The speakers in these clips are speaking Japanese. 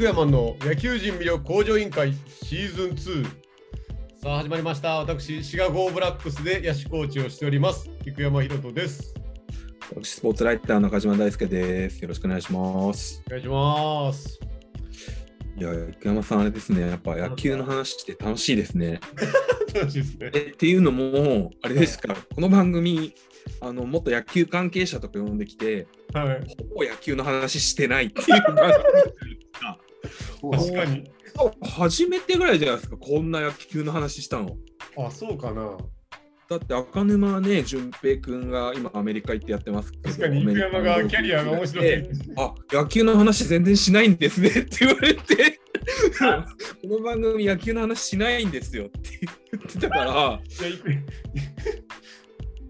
育山の野球人魅力向上委員会シーズン2さあ始まりました。私シガゴーブラックスで野手コーチをしております。育山博人です。私、スポーツライター中島大輔です。よろしくお願いします。お願いします。いや、福山さん、あれですね、やっぱ野球の話って楽しいですね。楽しいですね。えっていうのも、あれですか、この番組、あのもっと野球関係者とか呼んできて、はい。ほぼ野球の話してないっていう確かに。初めてぐらいじゃないですか、こんな野球の話したの。あそうかな。だって赤沼はね、淳平君が今アメリカ行ってやってます。けど、確かに育山がキャリアが面白すぎてあ野球の話全然しないんですねって言われて。この番組野球の話しないんですよって言ってたから。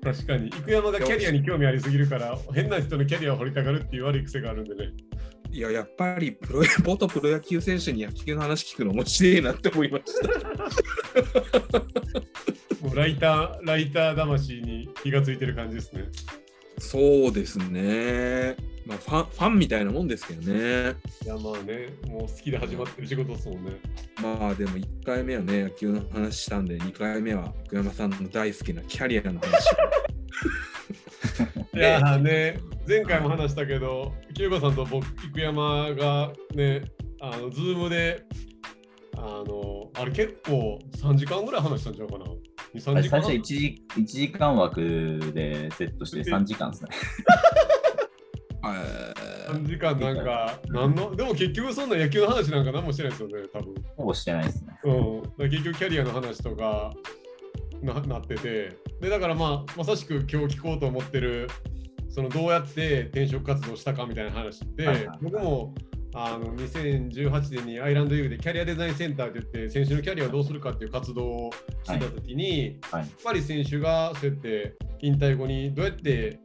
確かに。育山がキャリアに興味ありすぎるから変な人のキャリアを掘りたがるっていう悪い癖があるんでねいややっぱりプロ 元プロ野球選手に野球の話聞くの面白いなって思いました。もうライターライター魂に気がついてる感じですね。そうですね。まあファンファンみたいなもんですけどね。いやまあねもう好きで始まってる仕事ですもんね。まあでも1回目はね野球の話したんで2回目は福山さんの大好きなキャリアの話。いやーね前回も話したけど清子さんと僕生山がねあのズームであのあれ結構3時間ぐらい話したんちゃうかな？23時間？最初1時 ,1 時間枠でセットして3時間ですね。え3時間なんか何の？でも結局そんな野球の話なんか何もしてないですよね多分。ほぼしてないですね。うん、結局キャリアの話とかななってて。でだからまあまさしく今日聞こうと思ってるそのどうやって転職活動したかみたいな話って、はいはいはい。僕もあの2018年にアイランド U でキャリアデザインセンターって言って選手のキャリアをどうするかっていう活動をしてた時に、はい。やっぱり選手がそうやって引退後にどうやって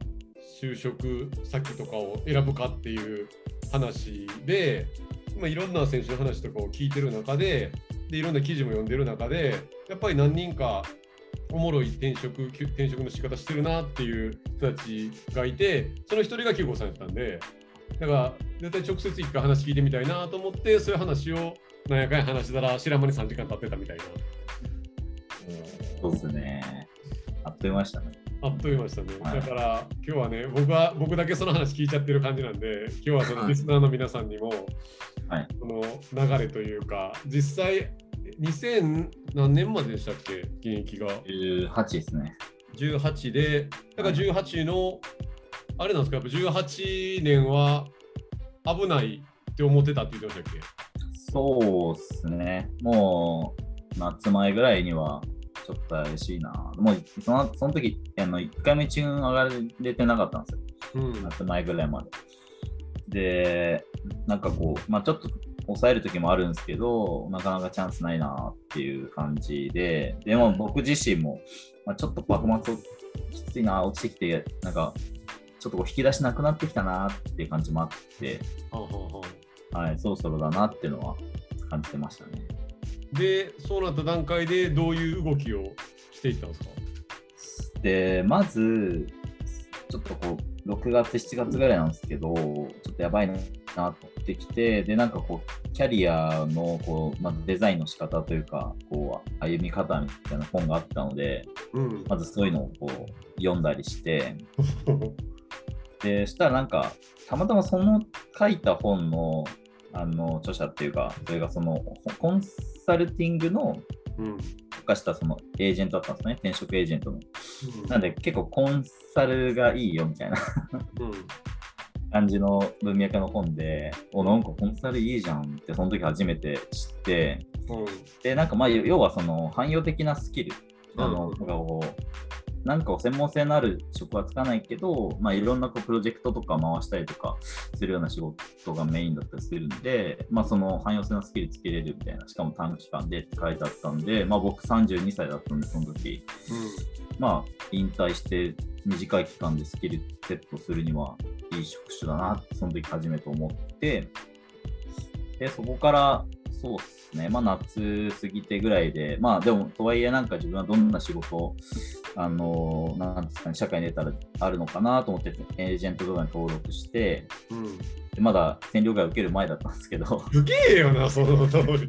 就職先とかを選ぶかっていう話で、まあ、いろんな選手の話とかを聞いてる中ででいろんな記事も読んでる中でやっぱり何人かおもろい転職転職の仕方してるなっていう人たちがいてその一人が九五さんやったんでだから絶対直接一回話聞いてみたいなと思ってそういう話をなんやかんや話したら知らん間に3時間経ってたみたいな。そうですね。あっという間でしたね。あっという間でしたね。はいだから今日はね、僕は僕だけその話聞いちゃってる感じなんで、今日はそのはいリスナーの皆さんにも、はいその流れというか、実際2000何年まででしたっけ、現役が。18ですね。18で、だから18の、あれなんですか、やっぱ18年は危ないって思ってたって言ってましたっけ？そうですね。もう夏前ぐらいにはちょっと怪しいな。もうそのその時あの1回目一軍上がれてなかったんですよ。うん。夏前ぐらいまで。で、なんかこう、まあちょっと抑える時もあるんですけど、なかなかチャンスないなっていう感じで、でも僕自身も、まあ、ちょっと幕末きついな、落ちてきて、なんか、ちょっとこう引き出しなくなってきたなっていう感じもあって、はい、そろそろだなっていうのは感じてましたね。で、そうなった段階でどういう動きをしていったんですか？で、まず、ちょっとこう、6月、7月ぐらいなんですけど、ちょっとやばいなと思ってきて、で、なんかこう、キャリアのこう、まあ、デザインの仕方というか、こう、歩み方みたいな本があったので、うん。まずそういうのをこう読んだりして、で、したらなんか、たまたまその書いた本の、あの著者っていうか、それがそのコンサルティングのうん。特化したそのエージェントだったんですね、転職エージェントの。なんで結構コンサルがいいよみたいなうん。感じの文脈の本で、お、なんかコンサルいいじゃんってその時初めて知って、うん。で、なんかまあ要はその汎用的なスキル、あの、うんなんか専門性のある職はつかないけど、まあいろんなこうプロジェクトとか回したりとかするような仕事がメインだったりするんで、まあその汎用性のスキルつけれるみたいな、しかも短期間でって書いてあったんで、まあ僕32歳だったんで、その時、まあ、引退して短い期間でスキルセットするにはいい職種だなって、その時初めて思って、で、そこから、そうっね。まあ夏過ぎてぐらいで、まあでもとはいえなんか自分はどんな仕事を、あのーなんですかね、社会に出たらあるのかなと思って、エージェントとかに登録して、うん。でまだ占領外受ける前だったんですけど、すげえよな、その通り。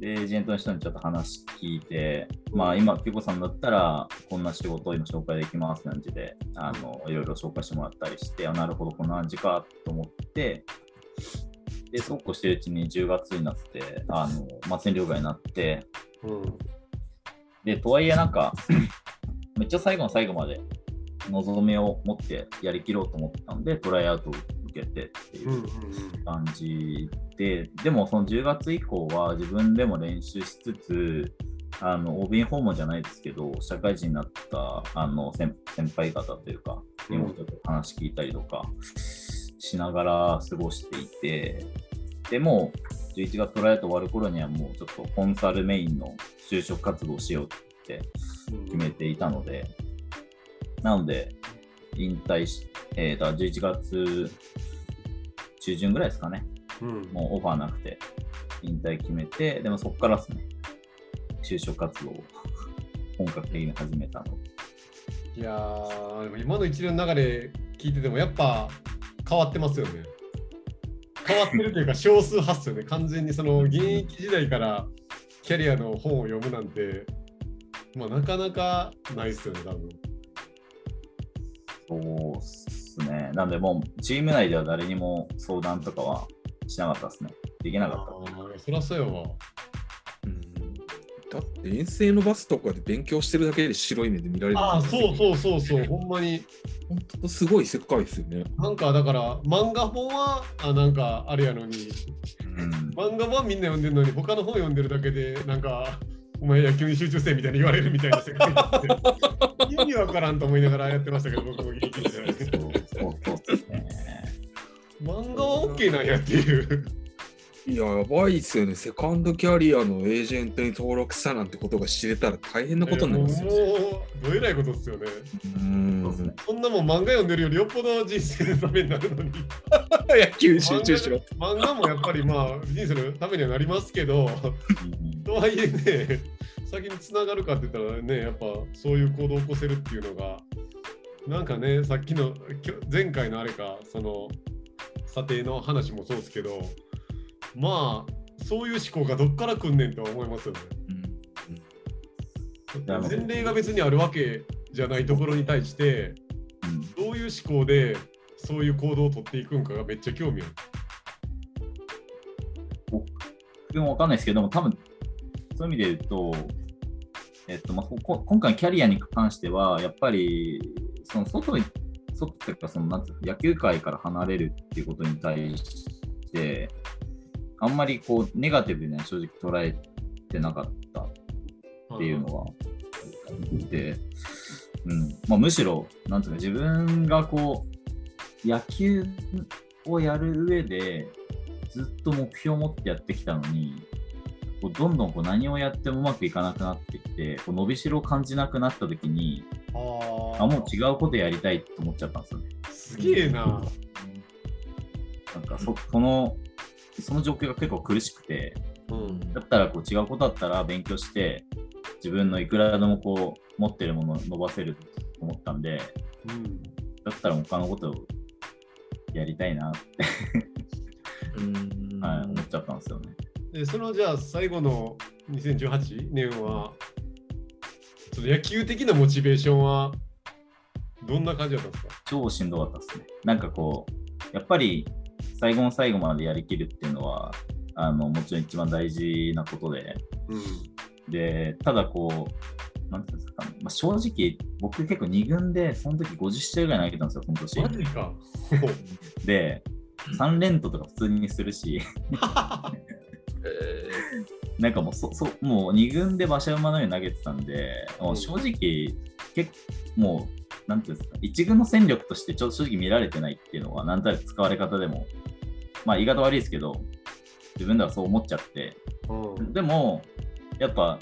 でエージェントの人にちょっと話聞いて、まあ今、ピコさんだったら、こんな仕事を今紹介できますって感じで、あの、いろいろ紹介してもらったりして、あ、なるほど、こんな感じかと思って、で、そうこうしてるうちに10月になって、あの、まあ、占領外になって、うん。で、とはいえなんか、めっちゃ最後の最後まで望みを持ってやりきろうと思ってたんで、トライアウトを受けてっていううんうん感じで、でもその10月以降は自分でも練習しつつ、あの OB 訪問じゃないですけど、社会人になったあの先先輩方というか、うん妹と話聞いたりとかしながら過ごしていて、でもう11月トライアウト終わる頃にはもうちょっとコンサルメインの就職活動をしようってうん。決めていたので、なので、引退し、えー、だから11月中旬ぐらいですかね。うん。もうオファーなくて、引退決めて、でもそこからですね、就職活動を本格的に始めたの。いやー、今の一連の流れ聞いてても、やっぱ変わってますよね。変わってるというか、少数派っすよね。完全にその現役時代からキャリアの本を読むなんて、まあ、なかなかないっすよね、多分。そうっすね。なんで、もうチーム内では誰にも相談とかはしなかったですね。できなかっああ、そらそうやわ。うんだって遠征のバスとかで勉強してるだけで白い目で見られるああ、そうう。そうそうそう、ほんまに。本当すごい世界ですよね。なんかだから、漫画本は、あなんかあれやのに、た。うん。漫画はみんな読んでるのに、他の本読んでるだけで、なんか、お前野球に集中せみたいに言われるみたいな世界になって 意味わからんと思いながらやってましたけど、僕も現役時代。そうそうそうですね。漫画は OK なんやっていう。いや、やばいっすよね。セカンドキャリアのエージェントに登録したなんてことが知れたら大変なことになりますよ。もう、どえらいことっすよね。うんそんなもん漫画読んでるよりよっぽど人生のためになるのに。野球集中しろ。漫画もやっぱりまあ、人生のためにはなりますけど、うんとはいえね、先につながるかって言ったらね、やっぱそういう行動を起こせるっていうのが、なんかね、さっきの前回のあれか、その査定の話もそうですけど、まあ、そういう思考がどっから来んねんとは思いますよね。前例が別にあるわけじゃないところに対して、うんどういう思考でそういう行動を取っていくんかがめっちゃ興味ある。僕もわかんないですけども、多分そういう意味で言うと、えっとまあ、ここ今回キャリアに関しては、やっぱりその外に、外っていうかそのなんて野球界から離れるっていうことに対して、あんまりこうネガティブには正直捉えてなかったっていうのはで、うんまあ、むしろ、なんていうか、自分がこう、野球をやる上で、ずっと目標を持ってやってきたのに、こうどんどんこう何をやってもうまくいかなくなってきて、こう伸びしろを感じなくなったときに、ああ、もう違うことやりたいと思っちゃったんですよね。すげえな。なんかそその、その状況が結構苦しくて、うんだったらこう違うことだったら勉強して、自分のいくらでもこう持ってるものを伸ばせると思ったんで、うんだったら他のことをやりたいなって、うんはい、思っちゃったんですよね。でそのじゃあ最後の2018年はその野球的なモチベーションはどんな感じだったんですか？超しんどかったですね。なんかこう、やっぱり最後の最後までやりきるっていうのは、あのもちろん一番大事なことで、うで、ただこう、なんていうんですかね、まあ、正直、僕結構2軍で、その時50試合ぐらい投げたんですよ、その年ん。マ。ジか。で、3連投とか普通にするし、え なんかもうそ、そもう2軍で馬車馬のように投げてたんで、もう正直、結構、もう、なんていうんですか、1軍の戦力としてちょっと正直見られてないっていうのは、なんとなく使われ方でも、まあ言い方悪いですけど、自分ではそう思っちゃって、うんでも、やっぱ、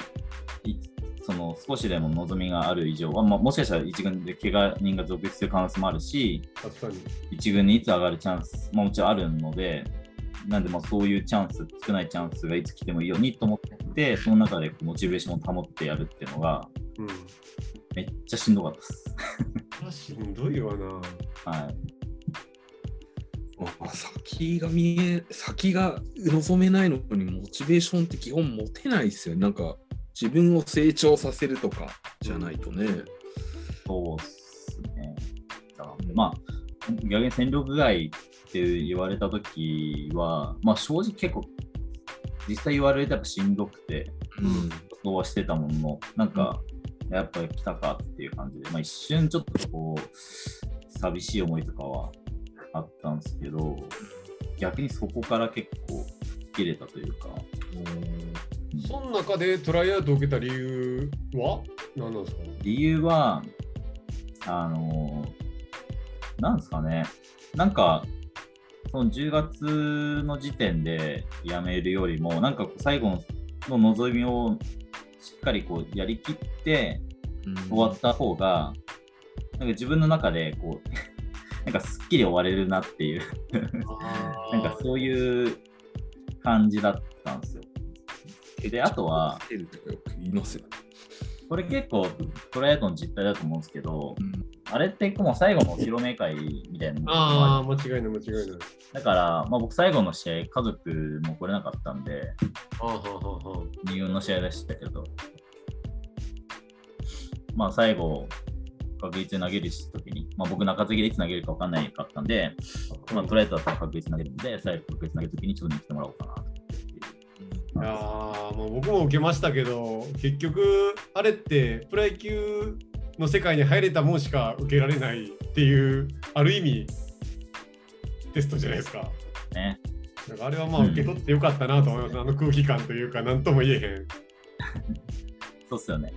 いその少しでも望みがある以上は、まあ、もしかしたら1軍で怪我人が続出する可能性もあるし、確かに。1軍にいつ上がるチャンスももちろんあるので、なんでまあそういうチャンス、少ないチャンスがいつ来てもいいようにと思って、その中でモチベーションを保ってやるっていうのが、うん。めっちゃしんどかったです。あしんどいわな。はい。まあ、先が見え、先が望めないのにモチベーションって基本持てないですよね。なんか自分を成長させるとかじゃないとね。そうっすね。だからまあ、逆に戦力外って言われたときは、まあ正直結構、実際言われてやっぱしんどくて、うん。そうはしてたものの、なんか、やっぱり来たかっていう感じで、まあ一瞬ちょっとこう、寂しい思いとかはあったんですけど、逆にそこから結構切れたというか、その中でトライアウトを受けた理由は何なんですか理由は、あの、なんですかね、なんか、その10月の時点で辞めるよりも、なんか最後の望みをかりこうやりきって終わった方が、なんか自分の中でこう、なんかすっきり終われるなっていう、なんかそういう感じだったんですよ。であとは。これ結構トライアウトの実態だと思うんですけど、うんあれってもう最後のお披露目会みたいなああ、間違いない間違いない。だから、まあ、僕最後の試合、家族も来れなかったんで、あーはーはーはー2軍の試合でしたけど、まあ最後、確率で投げるときに、まあ、僕中継ぎでいつ投げるか分かんないかったんで、まあ、トライアウトだったら確率投げるんで、最後確率投げるときにちょっと見てもらおうかなと。いやーもう僕も受けましたけど結局あれってプロ野球の世界に入れたもんしか受けられないっていうある意味テストじゃないですか。ね。なんかあれはまあうん受け取ってよかったなと思います、あの空気感というか何とも言えへん。そうっすよね。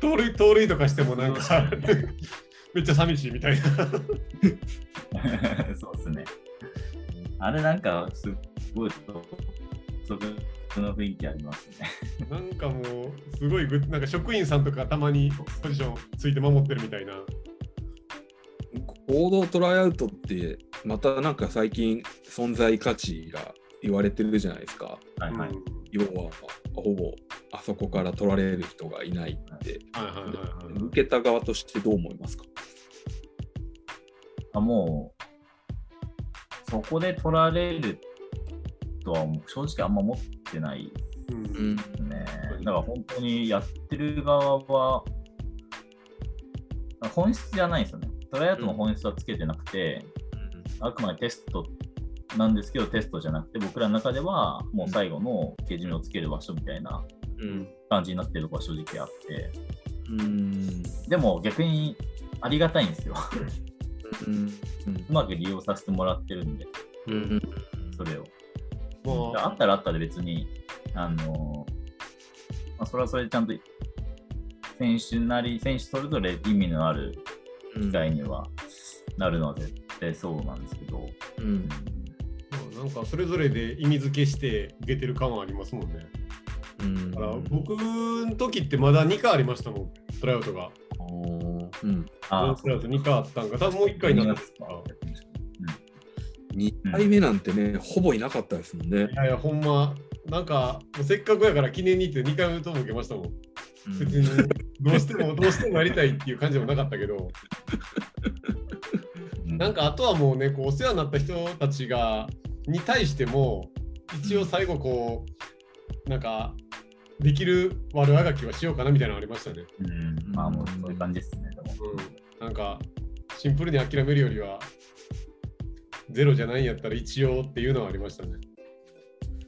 盗塁盗塁とかしてもなんか めっちゃ寂しいみたいな。そうっすね。あれなんか、すっごい独特の雰囲気ありますね。なんかもうすごいぐなんか職員さんとかたまにポジションついて守ってるみたいな。合同トライアウトってまたなんか最近存在価値が言われてるじゃないですか。はいはい。うん要はほぼあそこから取られる人がいないって。はいはいはいはい。受けた側としてどう思いますか？あもう、そこで取られるとは正直あんま思ってないうん。うん。ですね。だから本当にやってる側は、本質じゃないんですよね。トライアウトの本質はつけてなくて、あくまでテストなんですけど、テストじゃなくて、僕らの中ではもう最後のけじめをつける場所みたいなうん。感じになってるところは正直あって、うん。でも逆にありがたいんですよ。うん。うまく利用させてもらってるんで、うん。それを。まああったらあったで別に、あのまあ、それはそれでちゃんと選手なり、選手それぞれ意味のある機会にはなるのは絶対そうなんですけど、うん。まあなんかそれぞれで意味付けして受けてる感はありますもんね。うん。だから僕の時ってまだ2回ありましたもん、トライアウトが。うん。あトライアウト2回あったんか、多分もう1回になったんですか。2回目なんてね、ほぼいなかったですもんねい。やいや、ほんま、なんか、せっかくやから記念に行って2回目とも受けましたもん。別に、どうしても、どうしてもやりたいっていう感じでもなかったけど、なんかあとはもうね、こうお世話になった人たちが、に対しても、一応最後こう、なんか、できる悪あがきはしようかなみたいなのありましたね。うん、まあもうそういう感じですね。でもうん。なんか、シンプルに諦めるよりは、ゼロじゃないんやったら一応っていうのはありましたね。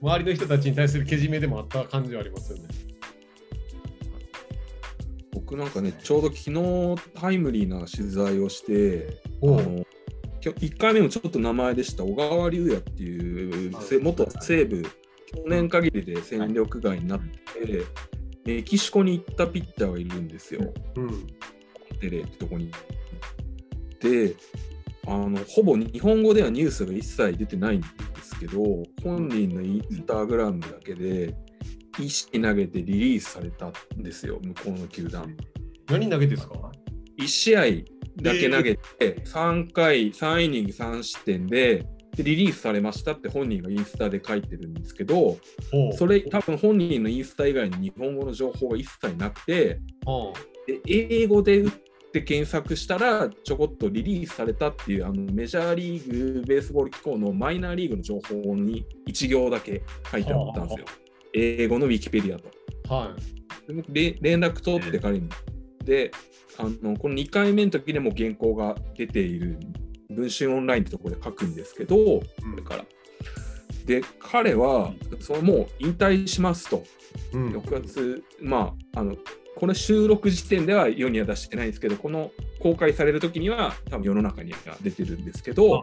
周りの人たちに対するけじめでもあった感じはありますよね。僕なんかね、ちょうど昨日タイムリーな取材をして、あのきょ1回目もちょっと名前でした小川隆也っていう元西武、去年限りで戦力外になって、メキシコに行ったピッチャーがいるんですよ、うん。テレってとこに。であの、ほぼ日本語ではニュースが一切出てないんですけど、本人のインスタグラムだけで、意識投げてリリースされたんですよ、向こうの球団。何投げですか？1試合だけ投げて、3回、3イニング3失点で、でリリースされましたって本人がインスタで書いてるんですけど、それ多分本人のインスタ以外に日本語の情報が一切なくて、ほで英語で打って検索したらちょこっとリリースされたっていうあのメジャーリーグベースボール機構のマイナーリーグの情報に1行だけ書いてあったんですよ。英語のウィキペディアと。うはい。で連絡取って彼に。であのこの2回目の時でも原稿が出ている文春オンラインってところで書くんですけど、これから。で彼はそのもう引退しますと。うん6月、まあ、あの、この収録時点では世には出してないんですけど、この公開される時には多分世の中には出てるんですけど、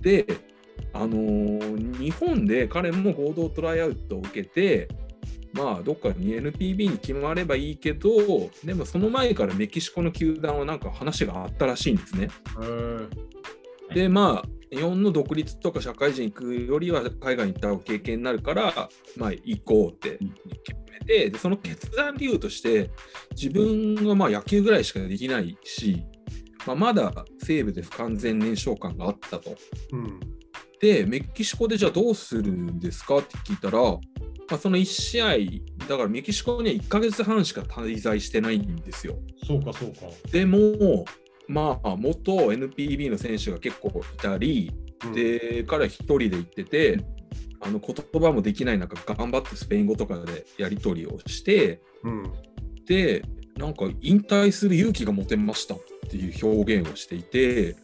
で、あのー日本で彼も合同トライアウトを受けて、まあ、どっかに NPB に決まればいいけど、でもその前からメキシコの球団はなんか話があったらしいんですね。へーで、まあ、日本の独立とか社会人行くよりは海外に行った経験になるから、まあ、行こうって決めて、でその決断理由として、自分はまあ野球ぐらいしかできないし、まあ、まだ西部で不完全燃焼感があったと。うんで、メキシコでじゃあどうするんですかって聞いたら、まあ、その1試合、だからメキシコには1ヶ月半しか滞在してないんですよ。そうかそうか。でも、まあ、元 NPB の選手が結構いたり、うん、で、彼は一人で行ってて、あの言葉もできない中、頑張ってスペイン語とかでやり取りをして、うん、で、なんか引退する勇気が持てましたっていう表現をしていて、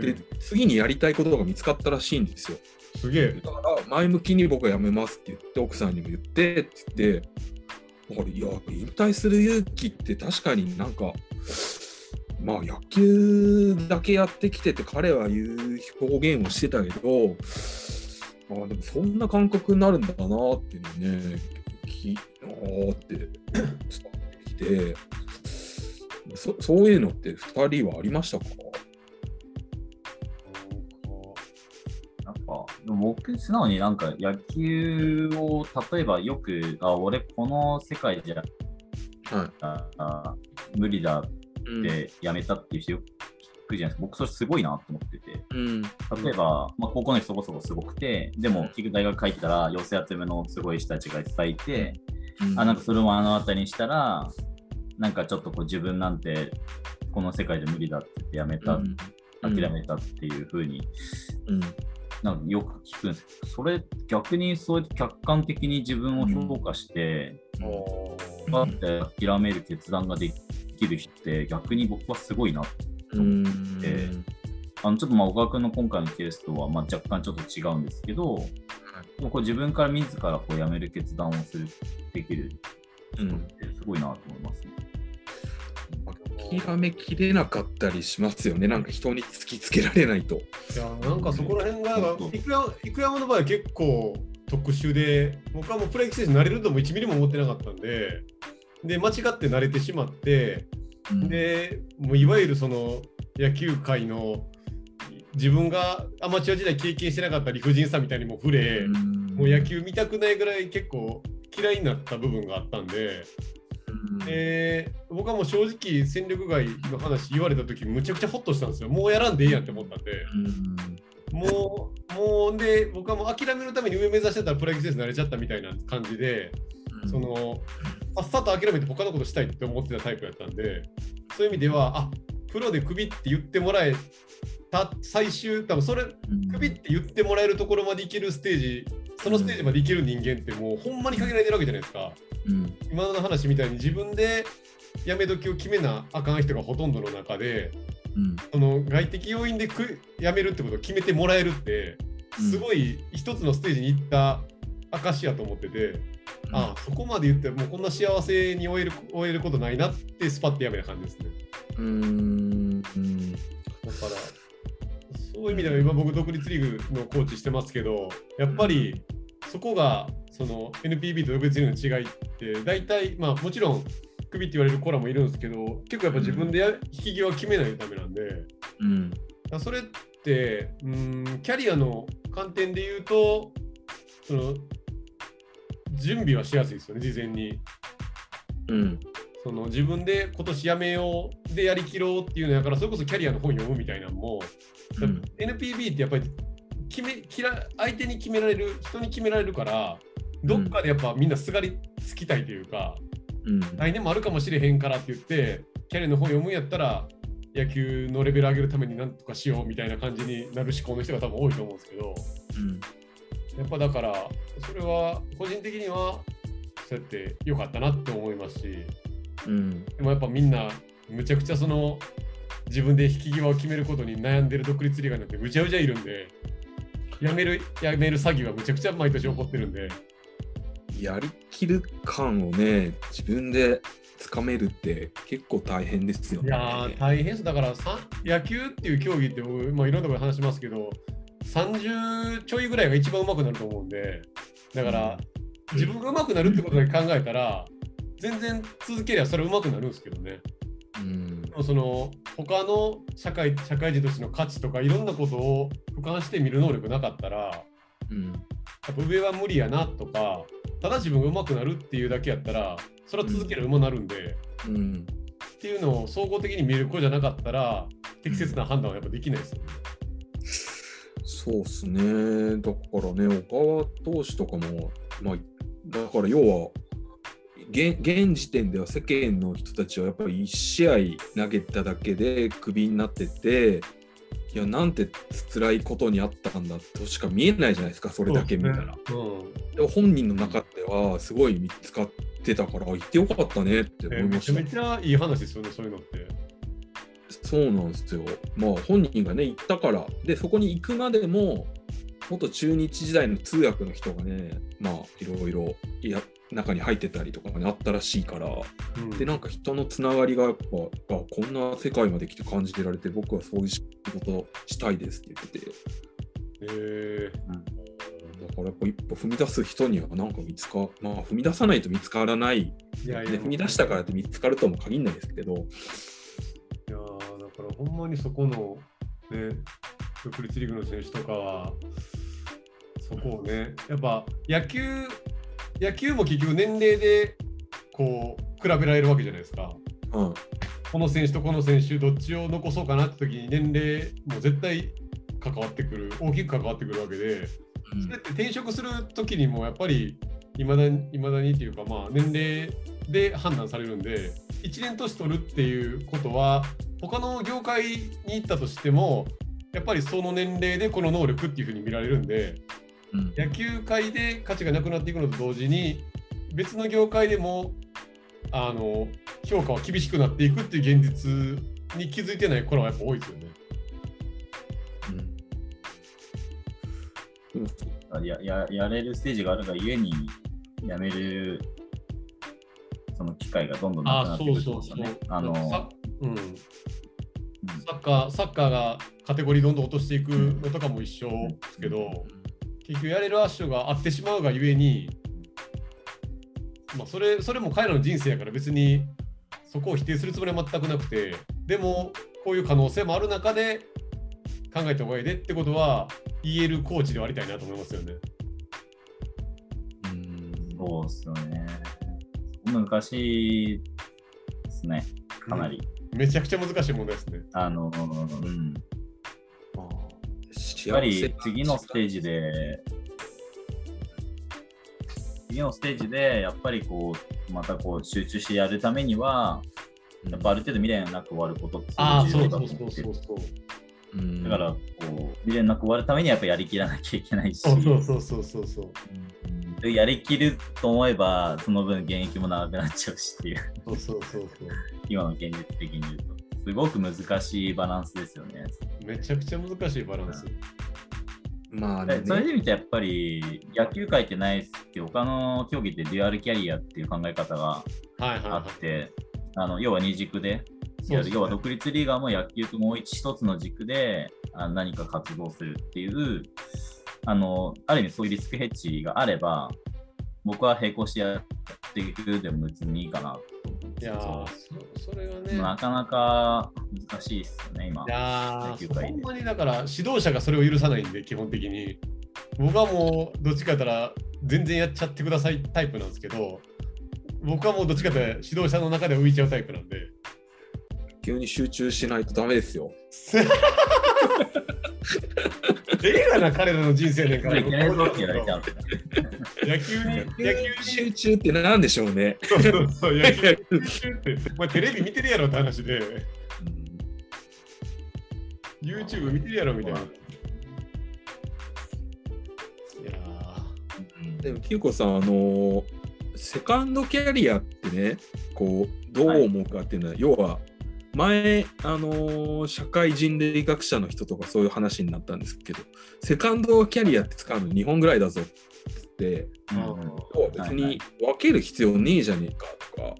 で、次にやりたいことが見つかったらしいんですよ。すげえ。だから、前向きに僕は辞めますって言って、奥さんにも言ってって言って、だから、いや、引退する勇気って確かになんか、まあ野球だけやってきてて彼は言う表現をしてたけど、あでもそんな感覚になるんだなっていうのね、きあーって伝わってきてそ、そういうのって2人はありましたか？僕、素直になんか野球を例えばよく、あ、俺この世界じゃはい。ああ無理だうんってやめたっていう人よく聞くじゃないですか。僕、それすごいなと思ってて。うん。例えば、まあ、高校の人そこそこすごくて、でも、結局大学入ったら、寄せ集めのすごい人たちがいっぱいいて、あ、なんかそれを目の当たりにしたら、なんかちょっとこう自分なんてこの世界で無理だって言ってやめた、うん。諦めたっていう風にうん。なんかよく聞くんです。けど、それ逆にそうやって客観的に自分を評価して、おバッて諦める決断ができる人って逆に僕はすごいな。うんえあのちょっとまあ小川君の今回のケースとはまあ若干ちょっと違うんですけど、でもこう自分から自らこう辞める決断をするできるうん人ってすごいなと思いますね。諦めきれなかったりしますよね、なんか人に突きつけられないと。いやなんかそこら辺がなんか幾山幾山の場合は結構特殊で僕はもうプロ野球選手になれるとも1ミリも思ってなかったんでで間違って慣れてしまってでもういわゆるその野球界の自分がアマチュア時代経験してなかった理不尽さみたいにも触れ、もう野球見たくないぐらい結構嫌いになった部分があったんで、で僕はもう正直戦力外の話言われた時むちゃくちゃホッとしたんですよ。もうやらんでいいやんって思ったんで。もう、もうで、僕はもう諦めるために上目指してたらプロ野球選手になれちゃったみたいな感じで、その、さっさと諦めて他のことしたいって思ってたタイプやったんで、そういう意味では、あプロでクビって言ってもらえた最終、多分それ、クビって言ってもらえるところまでいけるステージ、そのステージまでいける人間ってもうほんまに限られてるわけじゃないですか。うん。今の話みたいに自分でやめ時を決めなあかん人がほとんどの中で、うん。その外的要因でくやめるってことを決めてもらえるってすごい一つのステージに行った証やと思ってて、ああそこまで言ってもうこんな幸せに終える終えることないなってスパッてやめた感じですね。うん。うん。だからそういう意味では今僕独立リーグのコーチしてますけどやっぱりそこがその NPB と独立リーグの違いって大体まあもちろんクビって言われる子らもいるんですけど結構やっぱ自分でや引き際決めないとダメなんで。うん。それってうんキャリアの観点で言うとその準備はしやすいですよね事前に。うん。その自分で今年やめようでやりきろうっていうのやからそれこそキャリアの本読むみたいなのも、うん。NPB ってやっぱり決めきら相手に決められる人に決められるからどっかでやっぱみんなすがりつきたいというか、うん。来年もあるかもしれへんからって言ってキャリアの本読むんやったら野球のレベル上げるためになんとかしようみたいな感じになる思考の人が多分多いと思うんですけどうん。やっぱだからそれは個人的にはそうやって良かったなって思いますしうん。でもやっぱみんなむちゃくちゃその自分で引き際を決めることに悩んでる独立リーガーなんてむちゃくちゃいるんでやめるやめる詐欺はむちゃくちゃ毎年起こってるんで。やりきる感をね自分でつかめるって結構大変ですよね。いやー大変です。だからさ野球っていう競技って、まあ、いろんなところで話しますけど30ちょいぐらいが一番上手くなると思うんでだから自分が上手くなるってことだけ考えたら全然続けりゃそれ上手くなるんですけどね。うん。その他の社会社会人としての価値とかいろんなことを俯瞰して見る能力なかったらやうん。っぱ上は無理やなとかただ自分が上手くなるっていうだけやったらそれは続ければ上手くなるんで、うん。っていうのを総合的に見る子じゃなかったら適切な判断はやっぱできないですよね。そうっすね。だからね、小川投手とかも、まあ、だから要は、現現時点では世間の人たちはやっぱり1試合投げただけでクビになってて、いや、なんて辛いことにあったんだとしか見えないじゃないですか、それだけ見たら。うん、でも本人の中ではすごい見つかってたから、行ってよかったねってえ思いましためちゃめ。ちゃいい話ですよね、そういうのって。そうなんですよ。まあ本人がね行ったから。でそこに行くまでも元中日時代の通訳の人がねまあいろいろいや中に入ってたりとかねあったらしいから。うん。でなんか人のつながりがやっぱあこんな世界まで来て感じてられて僕はそういう仕事したいですって言ってて。えだからやっぱ一歩踏み出す人にはなんか見つかまあ踏み出さないと見つからない、ー、いやいや、ね、踏み出したからって見つかるとも限らないですけどほんまにそこの、ね、独立リーグの選手とかは、そこをね、やっぱ野球、野球も結局年齢でこう比べられるわけじゃないですか。うんこの選手とこの選手、どっちを残そうかなって時に年齢も絶対関わってくる、大きく関わってくるわけで、それって転職する時にもやっぱりいまだに未だにっていうかまあ年齢で判断されるんで1年年取るっていうことは他の業界に行ったとしてもやっぱりその年齢でこの能力っていうふうに見られるんでうん野球界で価値がなくなっていくのと同時に別の業界でもあの評価は厳しくなっていくっていう現実に気づいてない子らはやっぱ多いですよね。うんやややれるステージがあるがゆえに、やめるその機会がどんどんなくなってくる。あのさうん、サッカーサッカーがカテゴリーどんどん落としていくのとかも一緒ですけど、結局やれるアッシュがあってしまうがゆえに、まあ、それそれも彼らの人生やから別にそこを否定するつもりは全くなくてでもこういう可能性もある中で考えた方がいいでってことは言えるコーチではありたいなと思いますよね。うんそうですよね。難しいですね、かなり。めちゃくちゃ難しい問題ですね。あの、うん。まあやっぱり次のステージで、次のステージで、やっぱりこう、またこう集中してやるためには、やっぱある程度未練なく終わることって重要だと思ってるそうそうそうそう。うんだから、こう、未練なく終わるためにはやっぱやりきらなきゃいけないし、そうそうそうそうそうそう。でやりきると思えば、その分現役も長くなっちゃうしっていう、そうそうそうそう。今の現実的に言うと、すごく難しいバランスですよね。めちゃくちゃ難しいバランス。まあねでそれで見てやっぱり野球界ってないですけど他の競技ってデュアルキャリアっていう考え方がはいはいあはって、あの要は二軸でね要は独立リーガーも野球ともう一一つの軸であ何か活動するっていうあのある意味そういうリスクヘッジがあれば僕は並行してやっていくでも別にいいかなとい。やそ、それがね。なかなか難しいですよね今いやほんまにだから指導者がそれを許さないんで、基本的に。僕はもうどっちかやったら全然やっちゃってくださいタイプなんですけど、僕はもうどっちかって指導者の中では浮いちゃうタイプなんで。急に集中しないとダメですよ。ええがな、彼らの人生ねんから。野球に、野球に集中って何でしょうね。そうそうそう、野球に集中って、お前テレビ見てるやろって話で、YouTube 見てるやろみたいな。いやでも、キユコさん、あのセカンドキャリアってね、こう、どう思うかっていうのは、要は、前、あの社会人類学者の人とかそういう話になったんですけど、セカンドキャリアって使うの2本ぐらいだぞって言って、うん。別に分ける必要ねえじゃねえかとか、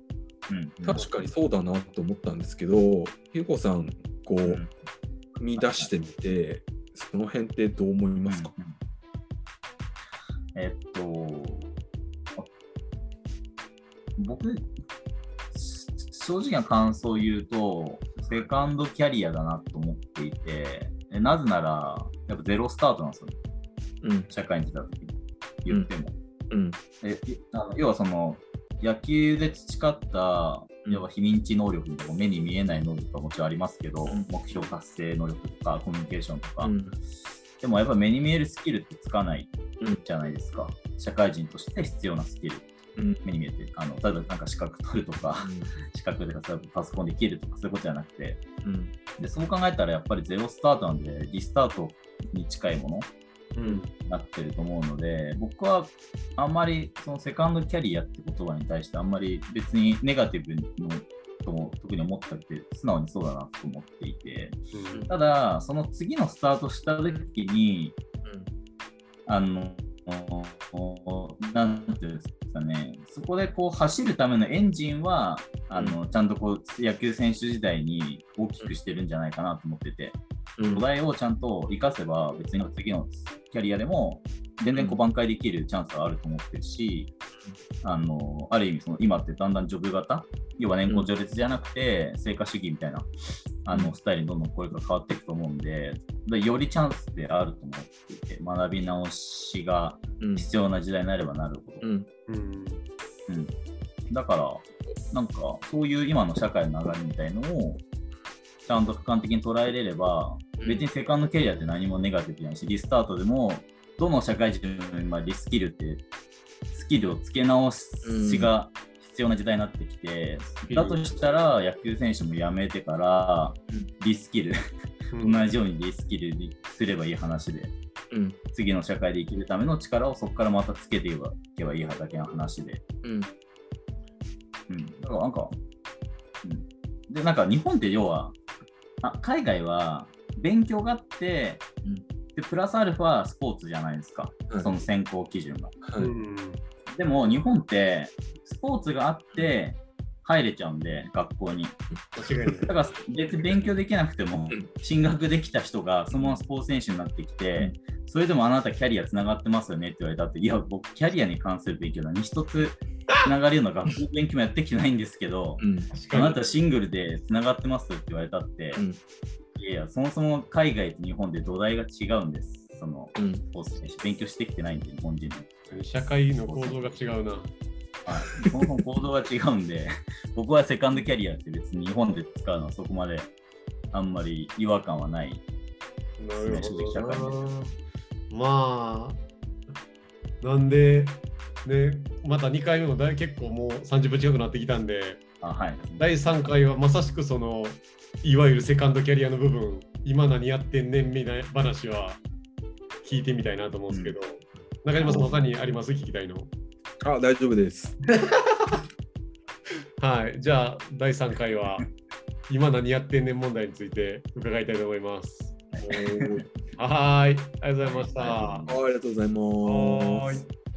うん確かにそうだなと思ったんですけど、ひうこさん、こう、うん。踏み出してみて、その辺ってどう思いますか、うんうんえっと、あ僕、し正直な感想を言うと、セカンドキャリアだなと思っていて、えなぜなら、やっぱゼロスタートなんですよ、うん、社会に出た時に言っても。うん、あの要はその、野球で培った、うん。要は非認知能力とか目に見えない能力がもちろんありますけど、うん。目標達成能力とかコミュニケーションとか、うん、でもやっぱ目に見えるスキルってつかないうんじゃないですか。社会人として必要なスキル。うん、目に見えて、あの例えばなんか資格取るとか、資格でパソコンできるとかそういうことじゃなくて、うん、でそう考えたらやっぱりゼロスタートなんで、リスタートに近いものうん、になってると思うので、僕はあんまりそのセカンドキャリアって言葉に対してあんまり別にネガティブのとも特に思ったって素直にそうだなと思っていて、うん。ただ、その次のスタートした時に、あの、なんていうんですかね、そこでこう走るためのエンジンは、あのちゃんとこう野球選手時代に大きくしてるんじゃないかなと思ってて、うん、土台をちゃんと生かせば、別に次のキャリアでも全然こう挽回できるチャンスがあると思ってるし、あのある意味その、今ってだんだんジョブ型、要は年功序列じゃなくて、成果主義みたいなあのスタイルにどんどんこれから変わっていくと思うんで、でよりチャンスってあると思っていて、学び直しがうん、必要な時代になればなるほど。うん、うん。うん、だから、なんかそういう今の社会の流れみたいのをちゃんと俯瞰的に捉えれれば、別にセカンドキャリアって何もネガティブじゃないし、リスタートでも、どの社会人も今リスキルって、スキルをつけ直しが必要な時代になってきて、うん。だとしたら野球選手も辞めてからうん、リスキル、うん。同じようにリスキルにすればいい話で、うん、次の社会で生きるための力をそこからまたつけていけばいいだけの話で。うん、うん、だからなんか、うん、で、なんか日本って要は、あ海外は勉強があって、うん。で、プラスアルファスポーツじゃないですか、はい。その選考基準が。はい、うんでも日本って、スポーツがあって入れちゃうんで、学校に。だから別に勉強できなくてもうん進学できた人がそのままスポーツ選手になってきて、それでもあなたキャリアつながってますよねって言われたって、いや、僕、キャリアに関する勉強何一つつながるような学校の勉強もやってきてないんですけど、うん、確あなたシングルでつながってますって言われたって、うんいやいや、そもそも海外と日本で土台が違うんです。そのうん、スポーツ選手勉強してきてないんで、日本人の。社会の構造が違うな。はい、そもそも行動が違うんで、僕はセカンドキャリアって別に日本で使うのはそこまであんまり違和感はない。なる正直社会ほどな。まあ、なんで、ね、また2回目もだい結構もう30分近くなってきたんで、あはい。第3回はまさしくその、いわゆるセカンドキャリアの部分、今何やってんねんみたいな話は聞いてみたいなと思うんですけど、中島さん、他にあります？聞きたいの。あ、大丈夫です。はい、じゃあ第3回は、今何やってんねん問題について伺いたいと思います。はい、ありがとうございました。はいありがとうございます。